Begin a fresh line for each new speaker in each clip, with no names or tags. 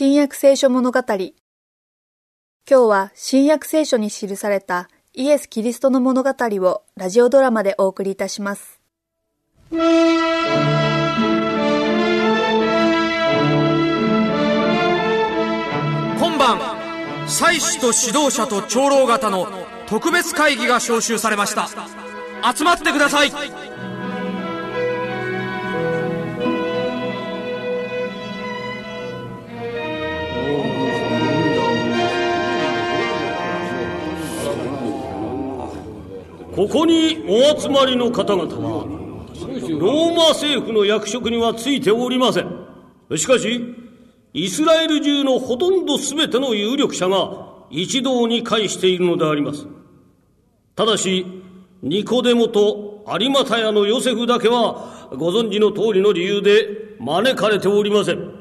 新約聖書物語。今日は新約聖書に記されたイエス・キリストの物語をラジオドラマでお送りいたします。今
晩祭司と指導者と長老方の特別会議が招集されました。集まってください。
ここにお集まりの方々は、ローマ政府の役職にはついておりません。しかし、イスラエル中のほとんど全ての有力者が一堂に会しているのであります。ただし、ニコデモと有馬タヤのヨセフだけは、ご存知の通りの理由で招かれておりません。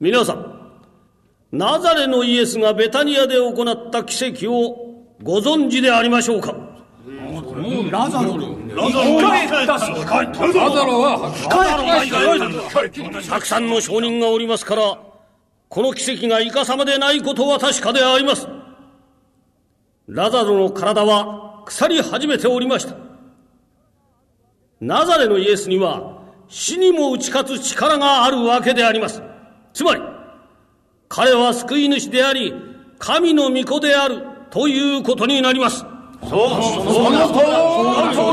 皆さん、ナザレのイエスがベタニアで行った奇跡をご存知でありましょうか？ラザロ。ラザロはたくさんの証人がおりますからこの奇跡がいかさまでないことは確かであります。ラザロの体は腐り始めておりました。ナザレのイエスには死にも打ち勝つ力があるわけであります。つまり彼は救い主であり神の御子であるということになります。
そう、その通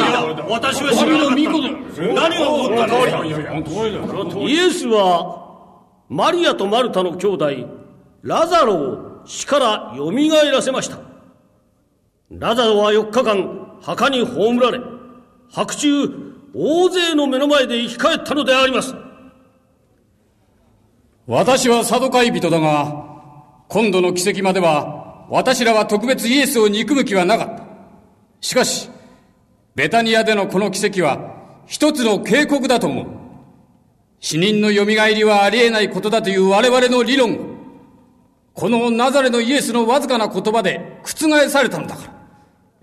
りだ。私は神の御子で、何が起こった
のイエスは、マリアとマルタの兄弟、ラザロを死から蘇らせました。ラザロは4日間、墓に葬られ、白昼、大勢の目の前で生き返ったのであります。
私はサドカイ人だが、今度の奇跡までは私らは特別イエスを憎む気はなかった。しかし、ベタニアでのこの奇跡は一つの警告だと思う。死人の蘇りはありえないことだという我々の理論このナザレのイエスのわずかな言葉で覆されたのだから。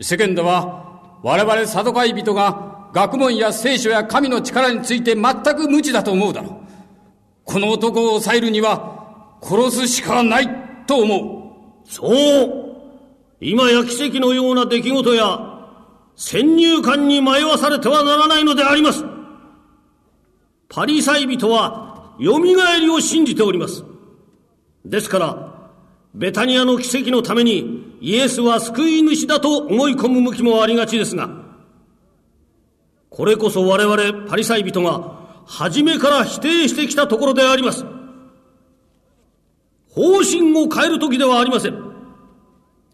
世間では我々サドカイ人が学問や聖書や神の力について全く無知だと思うだろう。この男を抑えるには殺すしかないと思う。
そう今や奇跡のような出来事や先入観に迷わされてはならないのであります。パリサイ人は蘇りを信じております。ですから、ベタニアの奇跡のためにイエスは救い主だと思い込む向きもありがちですが、これこそ我々パリサイ人が初めから否定してきたところであります。方針を変える時ではありません。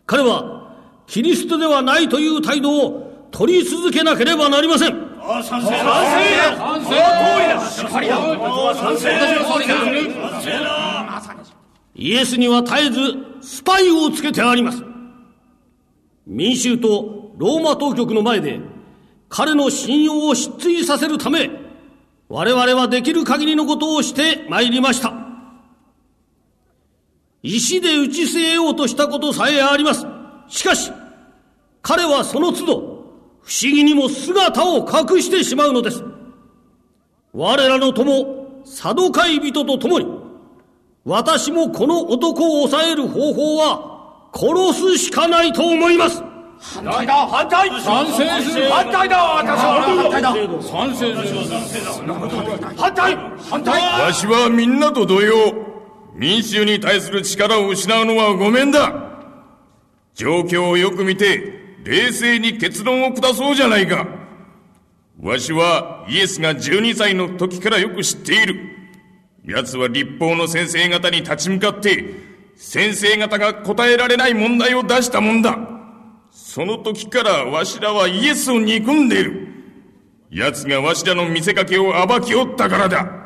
彼は、キリストではないという態度を取り続けなければなりません。ああ、賛成だ。賛成だ。賛成だ。賛成だ。イエスには絶えずスパイをつけてあります。民衆とローマ当局の前で彼の信用を失墜させるため、我々はできる限りのことをして参りました。石で打ち据えようとしたことさえあります。しかし、彼はその都度、不思議にも姿を隠してしまうのです。我らの友、サドカイ人と共に、私もこの男を抑える方法は、殺すしかないと思います。
反対だ反対
賛成する。
反対だ私は。
反対だ。賛成す
る。反対反対。
わしはみんなと同様、民衆に対する力を失うのはごめんだ状況をよく見て、冷静に結論を下そうじゃないか。わしはイエスが12歳の時からよく知っている。奴は立法の先生方に立ち向かって、先生方が答えられない問題を出したもんだ。その時からわしらはイエスを憎んでいる。奴がわしらの見せかけを暴きおったからだ。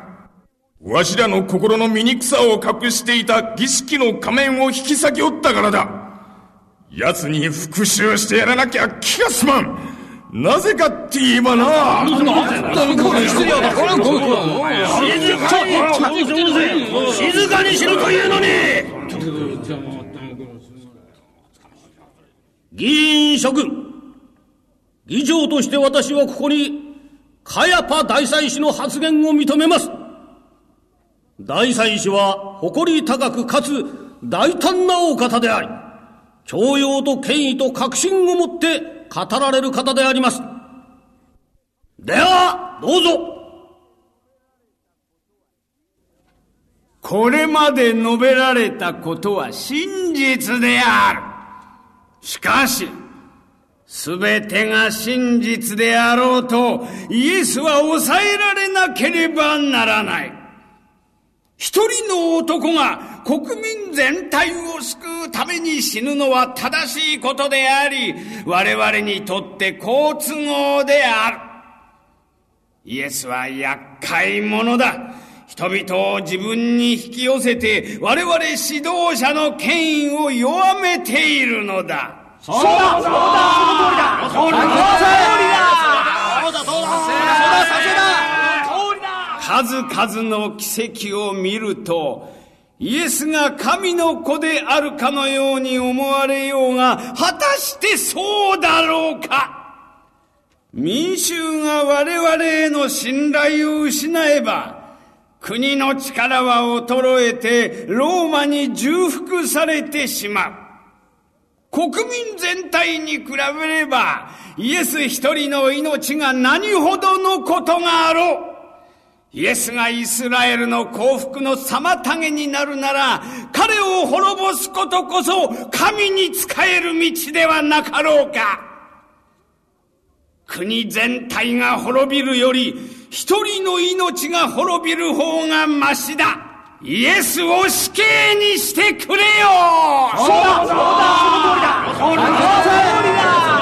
わしらの心の醜さを隠していた儀式の仮面を引き裂きおったからだ。奴に復讐してやらなきゃ気が済まん。なぜかって言えばな。静
かにしろというのに議員諸君、議長として私はここに、カヤパ大祭司の発言を認めます。第三子は誇り高くかつ大胆なお方であり、教養と権威と確信を持って語られる方であります。では、どうぞ
これまで述べられたことは真実である。しかし、すべてが真実であろうと、イエスは抑えられなければならない。一人の男が国民全体を救うために死ぬのは正しいことであり、我々にとって好都合である。イエスは厄介者だ。人々を自分に引き寄せて我々指導者の権威を弱めているのだ。
そうだそうだその通りだその通りだそうだそうだ
数々の奇跡を見ると、イエスが神の子であるかのように思われようが、果たしてそうだろうか民衆が我々への信頼を失えば、国の力は衰えてローマに重複されてしまう。国民全体に比べれば、イエス一人の命が何ほどのことがあろう。イエスがイスラエルの幸福の妨げになるなら、彼を滅ぼすことこそ神に仕える道ではなかろうか。国全体が滅びるより、一人の命が滅びる方がましだ。イエスを死刑にしてくれよ
そうだそうだその通りだその通りだ